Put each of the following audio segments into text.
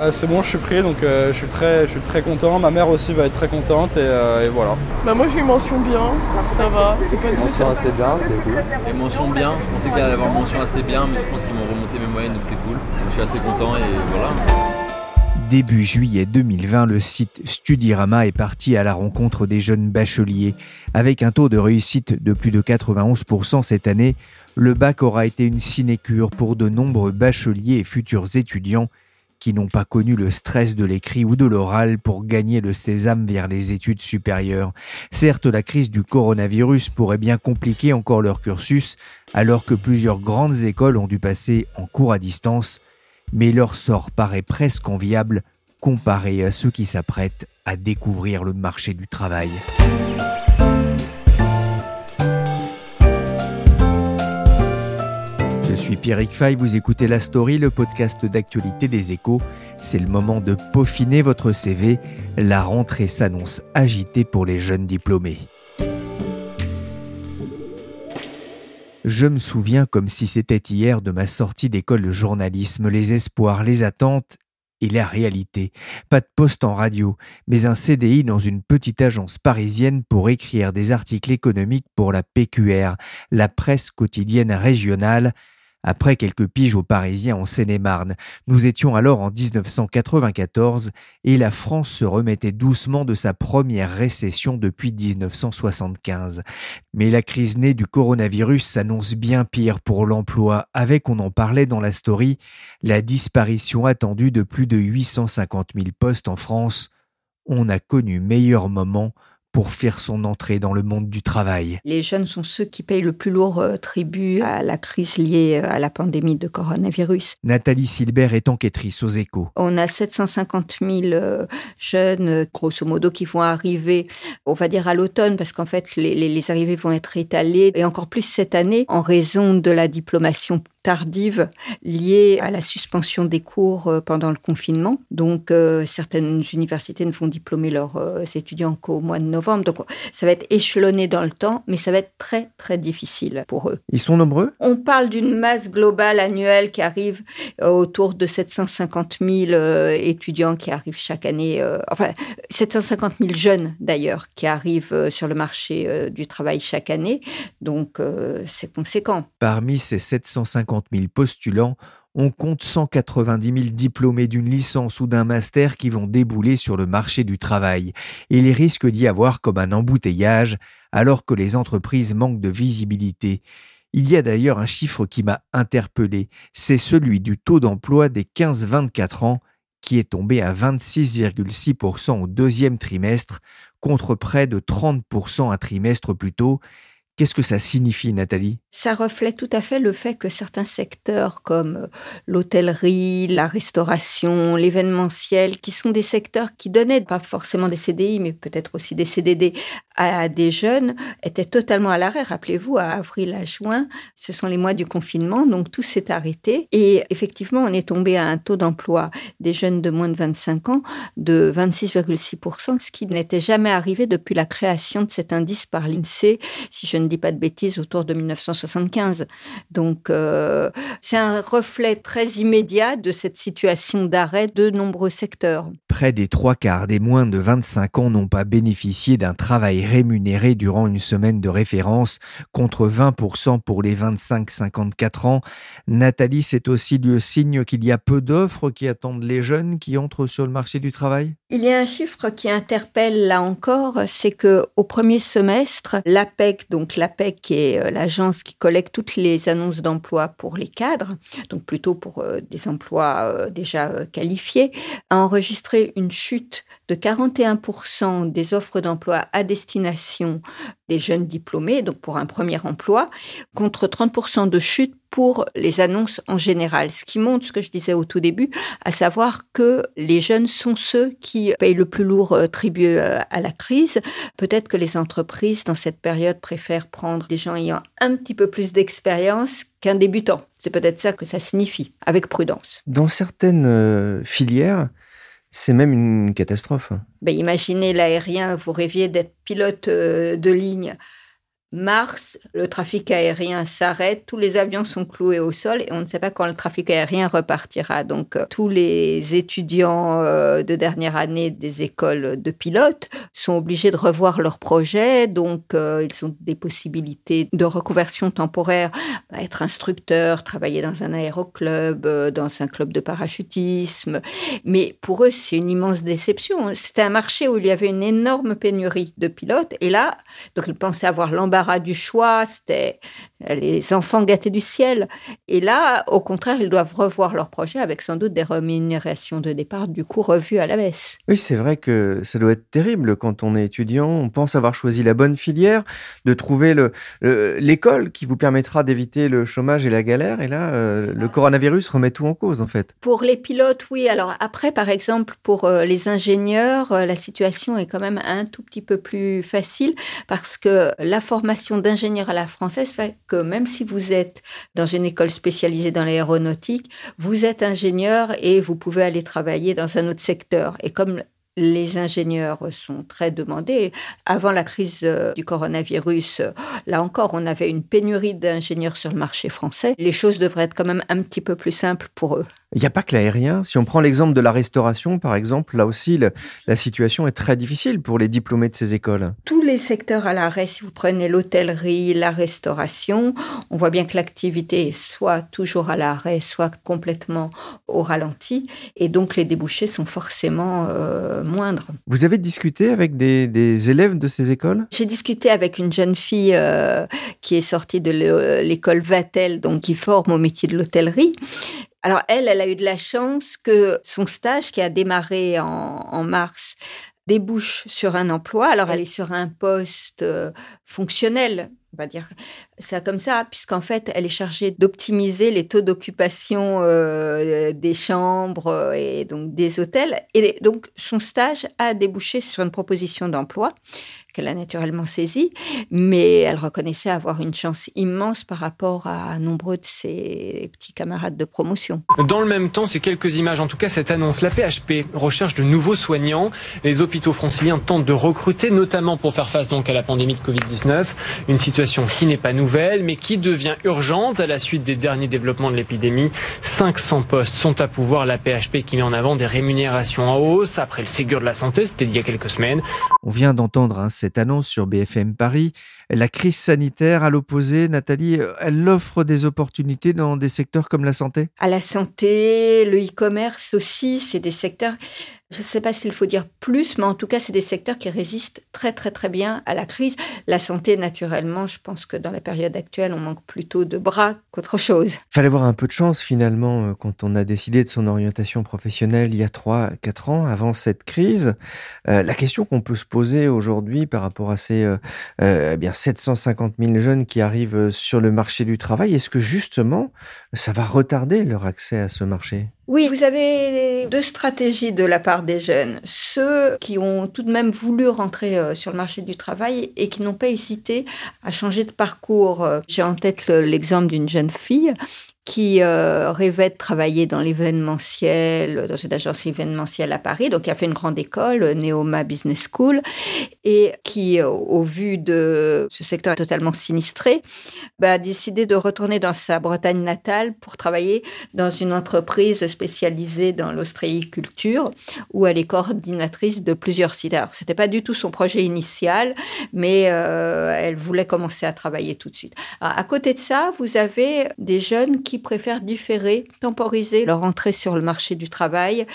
Euh, c'est bon, je suis pris, donc euh, je, suis très, je suis très content. Ma mère aussi va être très contente et, euh, voilà. Bah moi j'ai une mention bien, ça va. mention assez bien, c'est cool. Et mention bien, je pensais qu'il allait avoir mention assez bien, mais je pense qu'ils vont remonter mes moyennes, donc c'est cool. je suis assez content et voilà. Début juillet 2020, le site Studirama est parti à la rencontre des jeunes bacheliers. Avec un taux de réussite de plus de 91% cette année, le bac aura été une sinécure pour de nombreux bacheliers et futurs étudiants qui n'ont pas connu le stress de l'écrit ou de l'oral pour gagner le sésame vers les études supérieures. Certes, la crise du coronavirus pourrait bien compliquer encore leur cursus, alors que plusieurs grandes écoles ont dû passer en cours à distance, mais leur sort paraît presque enviable comparé à ceux qui s'apprêtent à découvrir le marché du travail. Suis Pierrick Fay, vous écoutez La Story, le podcast d'actualité des échos. C'est le moment de peaufiner votre CV. La rentrée s'annonce agitée pour les jeunes diplômés. Je me souviens comme si c'était hier de ma sortie d'école de journalisme, les espoirs, les attentes et la réalité. Pas de poste en radio, mais un CDI dans une petite agence parisienne pour écrire des articles économiques pour la PQR, la presse quotidienne régionale, après quelques piges aux Parisiens en Seine-et-Marne. Nous étions alors en 1994 et la France se remettait doucement de sa première récession depuis 1975. Mais la crise née du coronavirus s'annonce bien pire pour l'emploi, avec, on en parlait dans la story, la disparition attendue de plus de 850 000 postes en France. On a connu meilleur moment pour faire son entrée dans le monde du travail. Les jeunes sont ceux qui payent le plus lourd euh, tribut à la crise liée euh, à la pandémie de coronavirus. Nathalie Silbert est enquêtrice aux échos. On a 750 000 euh, jeunes, grosso modo, qui vont arriver, on va dire à l'automne, parce qu'en fait, les, les, arrivées vont être étalées, et encore plus cette année, en raison de la diplomation tardive liée à la suspension des cours pendant le confinement. Donc, certaines universités ne vont diplômer leurs étudiants qu'au mois de novembre donc ça va être échelonné dans le temps, mais ça va être très très difficile pour eux. Ils sont nombreux? On parle d'une masse globale annuelle qui arrive euh, autour de 750 000 euh, étudiants qui arrivent chaque année, euh, enfin 750 000 jeunes d'ailleurs qui arrivent sur le marché du travail chaque année. Donc c'est conséquent. Parmi ces 750 000 postulants, on compte 190 000 diplômés d'une licence ou d'un master qui vont débouler sur le marché du travail. Et il risque d'y avoir comme un embouteillage alors que les entreprises manquent de visibilité. Il y a d'ailleurs un chiffre qui m'a interpellé, c'est celui du taux d'emploi des 15-24 ans qui est tombé à 26,6% au deuxième trimestre contre près de 30% un trimestre plus tôt, Qu'est-ce que ça signifie, Nathalie? Ça reflète tout à fait le fait que certains secteurs comme euh, l'hôtellerie, la restauration, l'événementiel, qui sont des secteurs qui donnaient pas forcément des CDI, mais peut-être aussi des CDD à des jeunes, étaient totalement à l'arrêt. Rappelez-vous, à avril à juin, ce sont les mois du confinement, donc tout s'est arrêté. Et effectivement, on est tombé à un taux d'emploi des jeunes de moins de 25 ans de 26,6%, ce qui n'était jamais arrivé depuis la création de cet indice par l'INSEE, si je ne dis pas de bêtises, autour de 1975. Donc, euh, c'est un reflet très immédiat de cette situation d'arrêt de nombreux secteurs. Près des trois quarts des moins de 25 ans n'ont pas bénéficié d'un travail rémunéré durant une semaine de référence, contre 20% pour les 25-54 ans. Nathalie, c'est aussi le signe qu'il y a peu d'offres qui attendent les jeunes qui entrent sur le marché du travail? Il y a un chiffre qui interpelle là encore, c'est que au premier semestre, l'APEC, donc l'APEC qui est euh, l'agence qui collecte toutes les annonces d'emploi pour les cadres, donc plutôt pour euh, des emplois euh, déjà qualifiés, a enregistré une chute de 41% des offres d'emploi à destination des jeunes diplômés, donc pour un premier emploi, contre 30% de chute pour les annonces en général, ce qui montre ce que je disais au tout début, à savoir que les jeunes sont ceux qui payent le plus lourd euh, tribut euh, à la crise. Peut-être que les entreprises, dans cette période, préfèrent prendre des gens ayant un petit peu plus d'expérience qu'un débutant. C'est peut-être ça que ça signifie, avec prudence. Dans certaines euh, filières, c'est même une catastrophe. Ben, imaginez l'aérien, vous rêviez d'être pilote de ligne mars, le trafic aérien s'arrête, tous les avions sont cloués au sol et on ne sait pas quand le trafic aérien repartira. Donc euh, tous les étudiants euh, de dernière année des écoles de pilotes sont obligés de revoir leur projet. Donc euh, ils ont des possibilités de reconversion temporaire, être instructeur, travailler dans un aéroclub, dans un club de parachutisme. Mais pour eux, c'est une immense déception. C'était un marché où il y avait une énorme pénurie de pilotes et là, donc ils pensaient avoir l'embarras du choix, c'était les enfants gâtés du ciel. Et là, au contraire, ils doivent revoir leur projet avec sans doute des rémunérations de départ du coup revues à la baisse. Oui, c'est vrai que ça doit être terrible quand on est étudiant. On pense avoir choisi la bonne filière, de trouver l'école qui vous permettra d'éviter le chômage et la galère. Et là, euh, le coronavirus remet tout en cause, en fait. Pour les pilotes, oui. Alors après, par exemple, pour euh, les ingénieurs, euh, la situation est quand même un tout petit peu plus facile parce que la formation d'ingénieur à la française fait que même si vous êtes dans une école spécialisée dans l'aéronautique, vous êtes ingénieur et vous pouvez aller travailler dans un autre secteur. Et comme les ingénieurs sont très demandés. Avant la crise euh, du coronavirus, là encore, on avait une pénurie d'ingénieurs sur le marché français. Les choses devraient être quand même un petit peu plus simples pour eux. Il n'y a pas que l'aérien. Si on prend l'exemple de la restauration, par exemple, là aussi, la situation est très difficile pour les diplômés de ces écoles. Tous les secteurs à l'arrêt, si vous prenez l'hôtellerie, la restauration, on voit bien que l'activité est soit toujours à l'arrêt, soit complètement au ralenti. Et donc, les débouchés sont forcément euh, moindre. Vous avez discuté avec des, élèves de ces écoles? J'ai discuté avec une jeune fille euh, qui est sortie de l'école Vatel, donc qui forme au métier de l'hôtellerie. Alors elle, elle a eu de la chance que son stage qui a démarré en, mars débouche sur un emploi. Alors elle est sur un poste euh, fonctionnel, on va dire ça comme ça, puisqu'en fait, elle est chargée d'optimiser les taux d'occupation euh, des chambres et donc des hôtels. Et donc, son stage a débouché sur une proposition d'emploi qu'elle a naturellement saisie, mais elle reconnaissait avoir une chance immense par rapport à nombreux de ses petits camarades de promotion. Dans le même temps, ces quelques images, en tout cas cette annonce, la PHP recherche de nouveaux soignants. Les hôpitaux franciliens tentent de recruter, notamment pour faire face donc à la pandémie de Covid-19, une situation qui n'est pas nouvelle mais qui devient urgente à la suite des derniers développements de l'épidémie. 500 postes sont à pouvoir. La PHP qui met en avant des rémunérations en hausse après le Ségur de la santé, c'était il y a quelques semaines. On vient d'entendre hein, cette annonce sur BFM Paris. La crise sanitaire, à l'opposé, Nathalie, elle offre des opportunités dans des secteurs comme la santé? À la santé, le e-commerce aussi, c'est des secteurs je ne sais pas s'il faut dire plus, mais en tout cas, c'est des secteurs qui résistent très, très, très bien à la crise. La santé, naturellement, je pense que dans la période actuelle, on manque plutôt de bras qu'autre chose. Il fallait avoir un peu de chance, finalement, euh, quand on a décidé de son orientation professionnelle il y a 3, 4 ans, avant cette crise. Euh, la question qu'on peut se poser aujourd'hui par rapport à ces euh, eh bien 750 000 jeunes qui arrivent sur le marché du travail, est-ce que justement, ça va retarder leur accès à ce marché? Oui, vous avez deux stratégies de la part des jeunes. Ceux qui ont tout de même voulu rentrer euh, sur le marché du travail et qui n'ont pas hésité à changer de parcours. Euh, j'ai en tête l'exemple d'une jeune fille qui euh, rêvait de travailler dans l'événementiel, dans une agence événementielle à Paris, donc qui a fait une grande école, euh, Neoma Business School, et qui, euh, au vu de ce secteur totalement sinistré, bah, a décidé de retourner dans sa Bretagne natale pour travailler dans une entreprise spécialisée dans l'ostréiculture, où elle est coordinatrice de plusieurs sites. Alors, c'était pas du tout son projet initial, mais elle voulait commencer à travailler tout de suite. à côté de ça, vous avez des jeunes qui préfèrent différer, temporiser leur entrée sur le marché du travail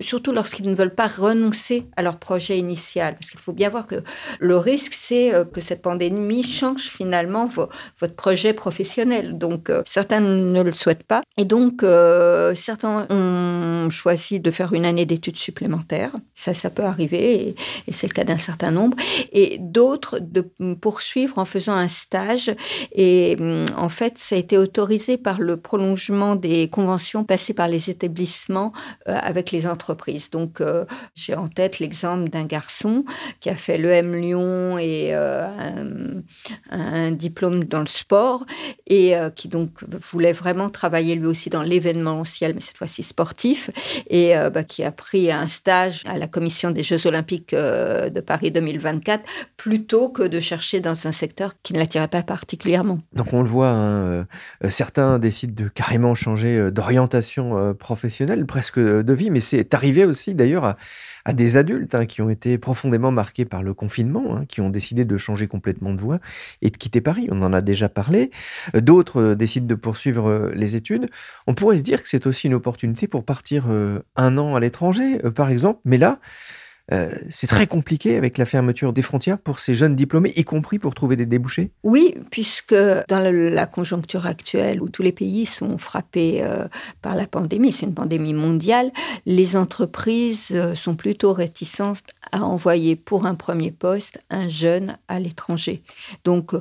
surtout lorsqu'ils ne veulent pas renoncer à leur projet initial. Parce qu'il faut bien voir que le risque, c'est euh, que cette pandémie change finalement votre projet professionnel. Donc, euh, certains ne le souhaitent pas. Et donc, euh, certains ont choisi de faire une année d'études supplémentaires. Ça, ça peut arriver, et, c'est le cas d'un certain nombre. Et d'autres de poursuivre en faisant un stage. Et hum, en fait, ça a été autorisé par le prolongement des conventions passées par les établissements avec les entreprises donc, euh, j'ai en tête l'exemple d'un garçon qui a fait l'EM Lyon et euh, un, diplôme dans le sport et euh, qui donc voulait vraiment travailler lui aussi dans l'événementiel, mais cette fois-ci sportif, et bah, qui a pris un stage à la commission des Jeux Olympiques de Paris 2024 plutôt que de chercher dans un secteur qui ne l'attirait pas particulièrement. Donc on le voit, hein, certains décident de carrément changer d'orientation professionnelle, presque de vie, mais c'est arrivé aussi d'ailleurs à, des adultes hein, qui ont été profondément marqués par le confinement, hein, qui ont décidé de changer complètement de voie et de quitter Paris. On en a déjà parlé. Euh, d'autres euh, décident de poursuivre euh, les études. On pourrait se dire que c'est aussi une opportunité pour partir un an à l'étranger, par exemple. Mais là, euh, c'est très compliqué avec la fermeture des frontières pour ces jeunes diplômés, y compris pour trouver des débouchés Oui, puisque dans la conjoncture actuelle où tous les pays sont frappés euh, par la pandémie, c'est une pandémie mondiale, les entreprises euh, sont plutôt réticentes à envoyer pour un premier poste un jeune à l'étranger. Donc,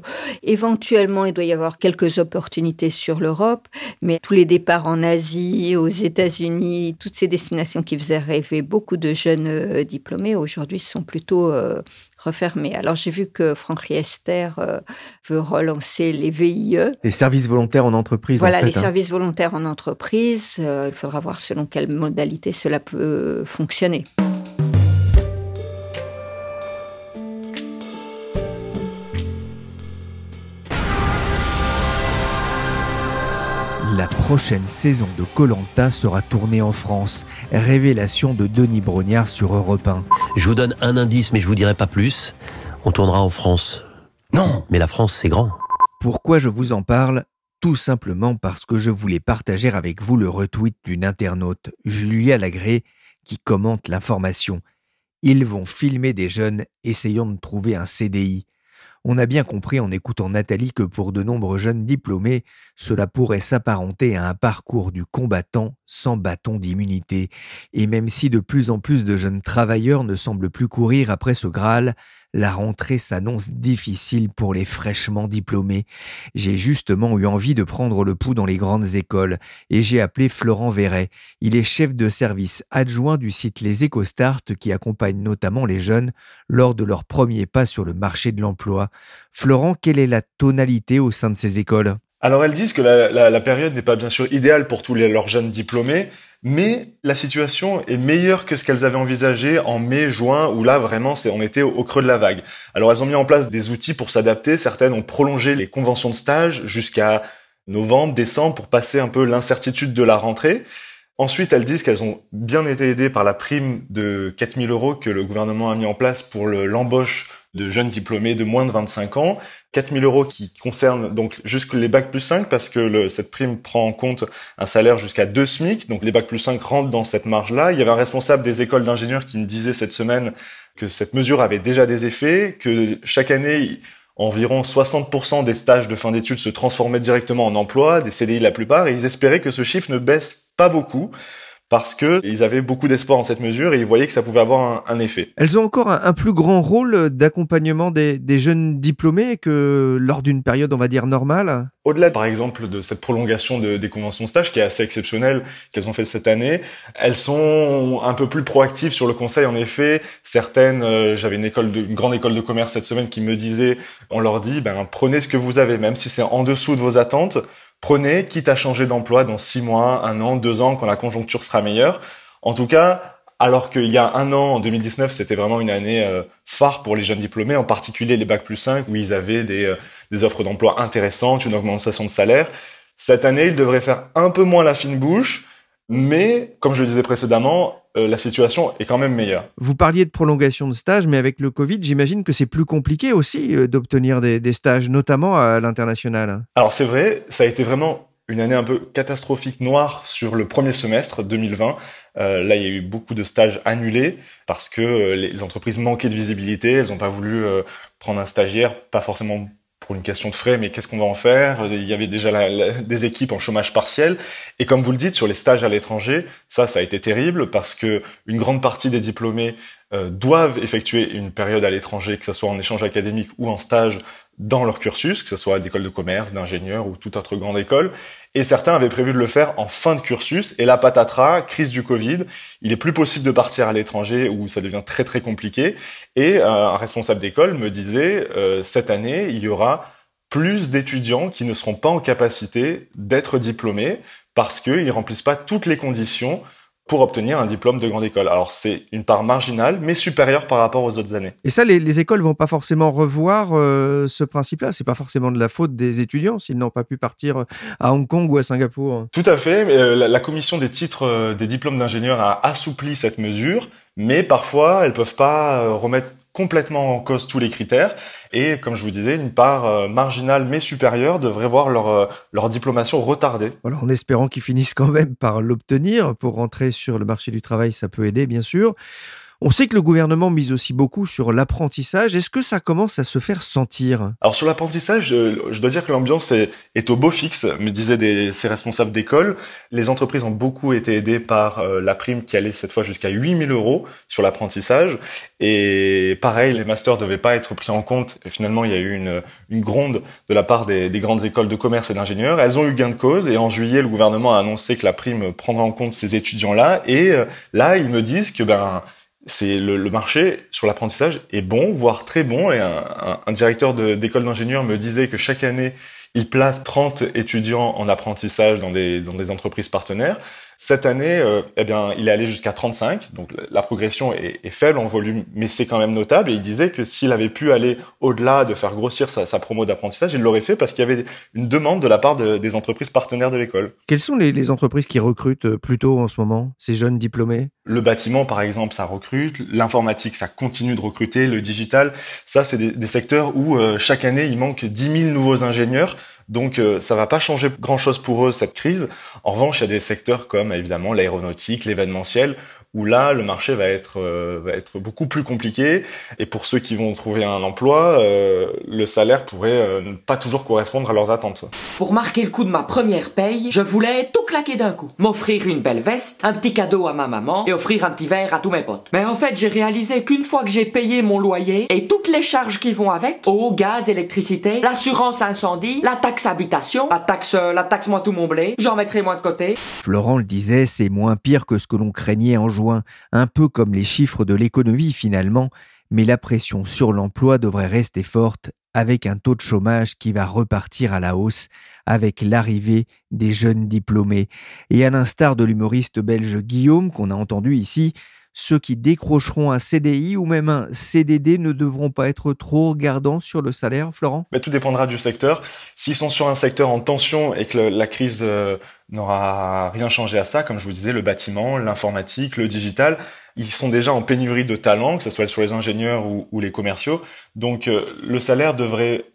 éventuellement, il doit y avoir quelques opportunités sur l'Europe, mais tous les départs en Asie, aux États-Unis, toutes ces destinations qui faisaient rêver beaucoup de jeunes diplômés, aujourd'hui sont plutôt euh, refermés. Alors j'ai vu que Franck Riester euh, veut relancer les VIE. Les services volontaires en entreprise. Voilà, les hein. services volontaires en entreprise. Euh, il faudra voir selon quelle modalité cela peut fonctionner. La prochaine saison de Colanta sera tournée en France. Révélation de Denis Brognard sur Europe 1. Je vous donne un indice, mais je vous dirai pas plus. On tournera en France. Non, mais la France, c'est grand. Pourquoi je vous en parle? Tout simplement parce que je voulais partager avec vous le retweet d'une internaute, Julia Lagré, qui commente l'information. Ils vont filmer des jeunes essayant de trouver un CDI. On a bien compris en écoutant Nathalie que pour de nombreux jeunes diplômés, cela pourrait s'apparenter à un parcours du combattant sans bâton d'immunité. Et même si de plus en plus de jeunes travailleurs ne semblent plus courir après ce Graal, la rentrée s'annonce difficile pour les fraîchement diplômés. J'ai justement eu envie de prendre le pouls dans les grandes écoles et j'ai appelé Florent Verret. Il est chef de service adjoint du site Les EcoStart qui accompagne notamment les jeunes lors de leur premier pas sur le marché de l'emploi. Florent, quelle est la tonalité au sein de ces écoles? Alors elles disent que la, période n'est pas bien sûr idéale pour tous leurs jeunes diplômés, mais la situation est meilleure que ce qu'elles avaient envisagé en mai, juin, où là vraiment on était au, creux de la vague. Alors elles ont mis en place des outils pour s'adapter. Certaines ont prolongé les conventions de stage jusqu'à novembre, décembre pour passer un peu l'incertitude de la rentrée. Ensuite, elles disent qu'elles ont bien été aidées par la prime de 4000 euros que le gouvernement a mis en place pour l'embauche de jeunes diplômés de moins de 25 ans. 4000 euros qui concernent donc jusque les bacs plus 5 parce que le, cette prime prend en compte un salaire jusqu'à 2 SMIC. Donc les bacs plus 5 rentrent dans cette marge-là. Il y avait un responsable des écoles d'ingénieurs qui me disait cette semaine que cette mesure avait déjà des effets, que chaque année, environ 60% des stages de fin d'études se transformaient directement en emploi, des CDI la plupart, et ils espéraient que ce chiffre ne baisse pas beaucoup parce que ils avaient beaucoup d'espoir en cette mesure et ils voyaient que ça pouvait avoir un, effet. Elles ont encore un, plus grand rôle d'accompagnement des, jeunes diplômés que lors d'une période, on va dire, normale Au-delà, par exemple, de cette prolongation de, des conventions stage qui est assez exceptionnelle qu'elles ont fait cette année, elles sont un peu plus proactives sur le conseil. En effet, certaines, euh, j'avais une école de, une grande école de commerce cette semaine qui me disait, on leur dit, ben prenez ce que vous avez, même si c'est en dessous de vos attentes prenez, quitte à changer d'emploi dans six mois, un an, deux ans, quand la conjoncture sera meilleure. En tout cas, alors qu'il y a un an, en 2019, c'était vraiment une année euh, phare pour les jeunes diplômés, en particulier les bacs plus 5, où ils avaient euh, des offres d'emploi intéressantes, une augmentation de salaire. Cette année, ils devraient faire un peu moins la fine bouche, mais, comme je le disais précédemment, euh, la situation est quand même meilleure. Vous parliez de prolongation de stage, mais avec le Covid, j'imagine que c'est plus compliqué aussi euh, d'obtenir des, stages, notamment à l'international. Alors c'est vrai, ça a été vraiment une année un peu catastrophique noire sur le premier semestre 2020. Euh, là, il y a eu beaucoup de stages annulés parce que les entreprises manquaient de visibilité. Elles n'ont pas voulu prendre un stagiaire, pas forcément pour une question de frais, mais qu'est-ce qu'on va en faire? Il y avait déjà des équipes en chômage partiel. Et comme vous le dites, sur les stages à l'étranger, ça, ça a été terrible parce que une grande partie des diplômés doivent effectuer une période à l'étranger, que ce soit en échange académique ou en stage dans leur cursus, que ce soit à l'école de commerce, d'ingénieur ou toute autre grande école. Et certains avaient prévu de le faire en fin de cursus. Et la patatras, crise du Covid, il est plus possible de partir à l'étranger où ça devient très très compliqué. Et euh, un responsable d'école me disait, euh, cette année, il y aura plus d'étudiants qui ne seront pas en capacité d'être diplômés parce qu'ils remplissent pas toutes les conditions pour obtenir un diplôme de grande école. Alors c'est une part marginale, mais supérieure par rapport aux autres années. Et ça, les, les écoles vont pas forcément revoir euh, ce principe-là. C'est pas forcément de la faute des étudiants s'ils n'ont pas pu partir à Hong Kong ou à Singapour. Tout à fait. Euh, la, la, commission des titres euh, des diplômes d'ingénieur a assoupli cette mesure, mais parfois elles peuvent pas remettre complètement en cause tous les critères. Et comme je vous disais, une part euh, marginale mais supérieure devrait voir leur, euh, leur diplomation retardée. Alors en espérant qu'ils finissent quand même par l'obtenir, pour rentrer sur le marché du travail, ça peut aider bien sûr. On sait que le gouvernement mise aussi beaucoup sur l'apprentissage. Est-ce que ça commence à se faire sentir? Alors sur l'apprentissage, je, dois dire que l'ambiance est, au beau fixe, me disaient ces responsables d'école. Les entreprises ont beaucoup été aidées par euh, la prime qui allait cette fois jusqu'à 8000 euros sur l'apprentissage. Et pareil, les masters devaient pas être pris en compte. Et finalement, il y a eu une, gronde de la part des, des grandes écoles de commerce et d'ingénieurs. Elles ont eu gain de cause. Et en juillet, le gouvernement a annoncé que la prime prendra en compte ces étudiants-là. Et euh, là, ils me disent que ben c'est le, le, marché sur l'apprentissage est bon, voire très bon. Et un, un, un directeur d'école d'ingénieurs me disait que chaque année, il place 30 étudiants en apprentissage dans des, dans des entreprises partenaires. Cette année, euh, eh bien, il est allé jusqu'à 35, donc la progression est, est, faible en volume, mais c'est quand même notable. Et il disait que s'il avait pu aller au-delà de faire grossir sa, sa promo d'apprentissage, il l'aurait fait parce qu'il y avait une demande de la part de, des entreprises partenaires de l'école. Quelles sont les, les, entreprises qui recrutent euh, plutôt en ce moment, ces jeunes diplômés? Le bâtiment, par exemple, ça recrute. L'informatique, ça continue de recruter. Le digital, ça, c'est des, des, secteurs où euh, chaque année, il manque 10 000 nouveaux ingénieurs. Donc euh, ça va pas changer grand-chose pour eux cette crise. En revanche, il y a des secteurs comme évidemment l'aéronautique, l'événementiel où là, le marché va être, euh, va être beaucoup plus compliqué. Et pour ceux qui vont trouver un emploi, euh, le salaire pourrait euh, ne pas toujours correspondre à leurs attentes. Pour marquer le coup de ma première paye, je voulais tout claquer d'un coup. M'offrir une belle veste, un petit cadeau à ma maman et offrir un petit verre à tous mes potes. Mais en fait, j'ai réalisé qu'une fois que j'ai payé mon loyer et toutes les charges qui vont avec, eau, gaz, électricité, l'assurance incendie, la taxe habitation, la taxe, la taxe moi tout mon blé, j'en mettrai moins de côté. Florent le disait, c'est moins pire que ce que l'on craignait en juin un peu comme les chiffres de l'économie finalement, mais la pression sur l'emploi devrait rester forte avec un taux de chômage qui va repartir à la hausse avec l'arrivée des jeunes diplômés. Et à l'instar de l'humoriste belge Guillaume qu'on a entendu ici, ceux qui décrocheront un CDI ou même un CDD ne devront pas être trop regardants sur le salaire, Florent? Tout dépendra du secteur. S'ils sont sur un secteur en tension et que la crise euh, n'aura rien changé à ça, comme je vous disais, le bâtiment, l'informatique, le digital, ils sont déjà en pénurie de talents, que ce soit sur les ingénieurs ou, les commerciaux. Donc euh, le salaire devrait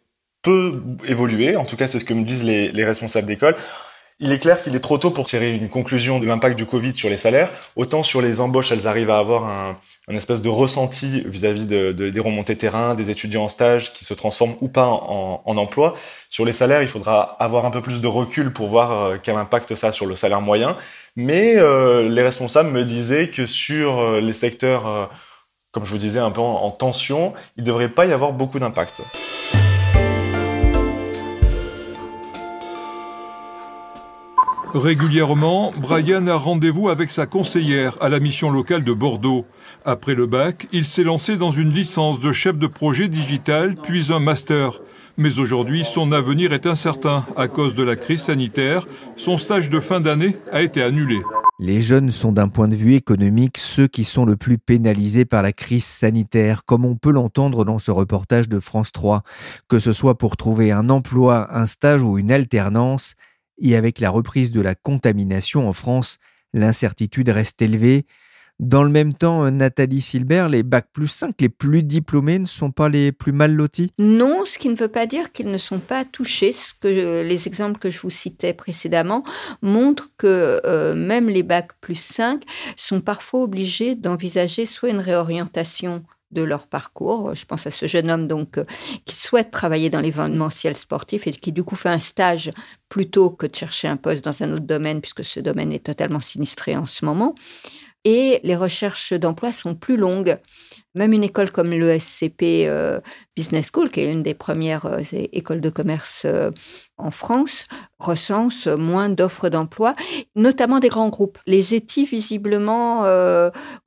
peu évoluer, en tout cas c'est ce que me disent les responsables d'école. Il est clair qu'il est trop tôt pour tirer une conclusion de l'impact du Covid sur les salaires. Autant sur les embauches, elles arrivent à avoir un, espèce de ressenti vis-à-vis de, de, des remontées terrain, des étudiants en stage qui se transforment ou pas en, emploi. Sur les salaires, il faudra avoir un peu plus de recul pour voir euh, quel impact ça a sur le salaire moyen. Mais euh, les responsables me disaient que sur euh, les secteurs, comme je vous disais, un peu en, en tension, il ne devrait pas y avoir beaucoup d'impact. Régulièrement, Brian a rendez-vous avec sa conseillère à la mission locale de Bordeaux. Après le bac, il s'est lancé dans une licence de chef de projet digital, puis un master. Mais aujourd'hui, son avenir est incertain à cause de la crise sanitaire. Son stage de fin d'année a été annulé. Les jeunes sont d'un point de vue économique ceux qui sont le plus pénalisés par la crise sanitaire, comme on peut l'entendre dans ce reportage de France 3. Que ce soit pour trouver un emploi, un stage ou une alternance, et avec la reprise de la contamination en France, l'incertitude reste élevée. Dans le même temps, Nathalie Silbert, les bacs plus 5, les plus diplômés ne sont pas les plus mal lotis? Non, ce qui ne veut pas dire qu'ils ne sont pas touchés. Ce que, les exemples que je vous citais précédemment montrent que euh, même les bacs plus 5 sont parfois obligés d'envisager soit une réorientation de leur parcours. Je pense à ce jeune homme donc euh, qui souhaite travailler dans l'événementiel sportif et qui du coup fait un stage plutôt que de chercher un poste dans un autre domaine puisque ce domaine est totalement sinistré en ce moment. Et les recherches d'emploi sont plus longues. Même une école comme l'ESCP euh, Business School, qui est une des premières euh, écoles de commerce euh, en France, recense moins d'offres d'emploi, notamment des grands groupes. Les ETI, visiblement,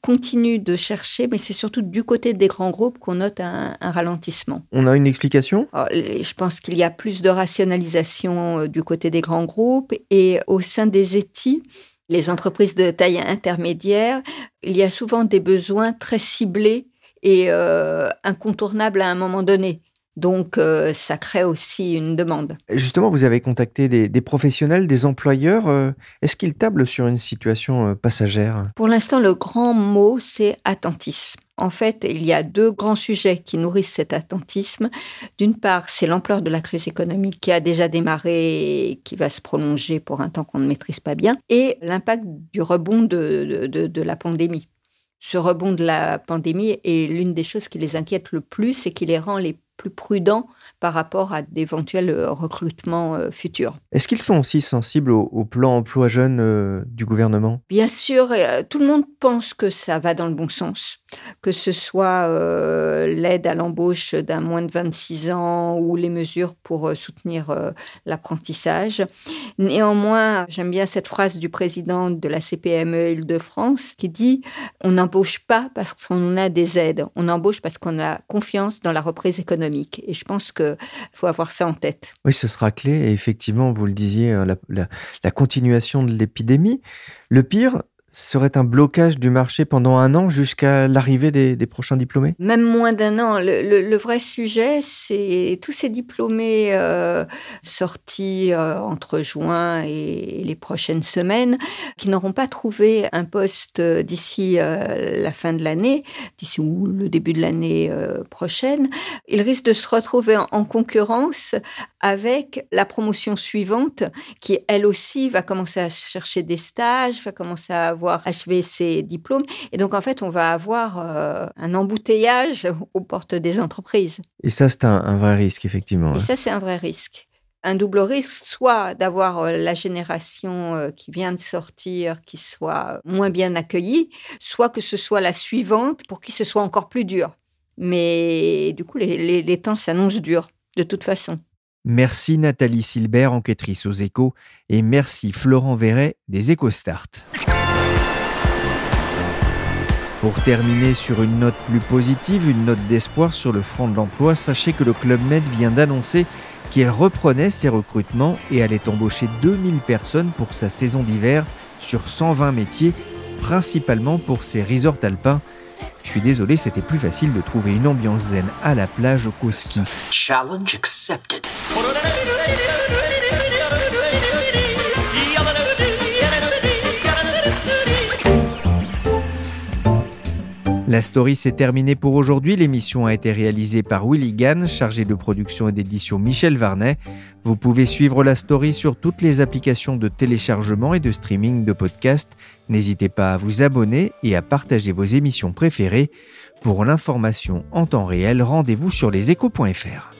continuent de chercher, mais c'est surtout du côté des grands groupes qu'on note un, ralentissement. On a une explication? Je pense qu'il y a plus de rationalisation du côté des grands groupes et au sein des ETI, les entreprises de taille intermédiaire, il y a souvent des besoins très ciblés et euh, incontournable à un moment donné. Donc, euh, ça crée aussi une demande. Justement, vous avez contacté des, professionnels, des employeurs. Euh, est-ce qu'ils tablent sur une situation passagère? Pour l'instant, le grand mot, c'est attentisme. En fait, il y a deux grands sujets qui nourrissent cet attentisme. D'une part, c'est l'ampleur de la crise économique qui a déjà démarré et qui va se prolonger pour un temps qu'on ne maîtrise pas bien, et l'impact du rebond de la pandémie ce rebond de la pandémie est l'une des choses qui les inquiète le plus et qui les rend les plus prudents par rapport à d'éventuels euh, recrutements euh, futurs. Est-ce qu'ils sont aussi sensibles au, plan emploi jeune euh, du gouvernement? Bien sûr, tout le monde pense que ça va dans le bon sens, que ce soit l'aide à l'embauche d'un moins de 26 ans ou les mesures pour soutenir l'apprentissage. Néanmoins, j'aime bien cette phrase du président de la CPME Île-de-France qui dit on n'embauche pas parce qu'on a des aides, on embauche parce qu'on a confiance dans la reprise économique et je pense qu'il faut avoir ça en tête. Oui, ce sera clé. Et effectivement, vous le disiez, euh, la continuation de l'épidémie. Le pire, serait un blocage du marché pendant un an jusqu'à l'arrivée des, prochains diplômés? Même moins d'un an. Le, vrai sujet, c'est tous ces diplômés euh, sortis euh, entre juin et les prochaines semaines qui n'auront pas trouvé un poste d'ici euh, la fin de l'année, d'ici ou le début de l'année prochaine. Ils risquent de se retrouver en concurrence avec la promotion suivante qui, elle aussi, va commencer à chercher des stages, va commencer à avoir achevé ses diplômes. Et donc, en fait, on va avoir euh, un embouteillage aux portes des entreprises. Et ça, c'est un, vrai risque, effectivement. Et hein. ça, c'est un vrai risque un double risque, soit d'avoir euh, la génération euh, qui vient de sortir qui soit moins bien accueillie, soit que ce soit la suivante pour qui ce soit encore plus dur. Mais du coup, les temps s'annoncent durs, de toute façon. Merci Nathalie Silbert, enquêtrice aux échos, et merci Florent Verret des EcoStart. Pour terminer sur une note plus positive, une note d'espoir sur le front de l'emploi, sachez que le Club Med vient d'annoncer qu'il reprenait ses recrutements et allait embaucher 2000 personnes pour sa saison d'hiver sur 120 métiers, principalement pour ses resorts alpins. Je suis désolé, c'était plus facile de trouver une ambiance zen à la plage qu'au ski. Challenge accepted. La story s'est terminée pour aujourd'hui. L'émission a été réalisée par Willy Gann, chargé de production et d'édition Michel Varnet. Vous pouvez suivre la story sur toutes les applications de téléchargement et de streaming de podcasts. N'hésitez pas à vous abonner et à partager vos émissions préférées. Pour l'information en temps réel, rendez-vous sur leséchos.fr.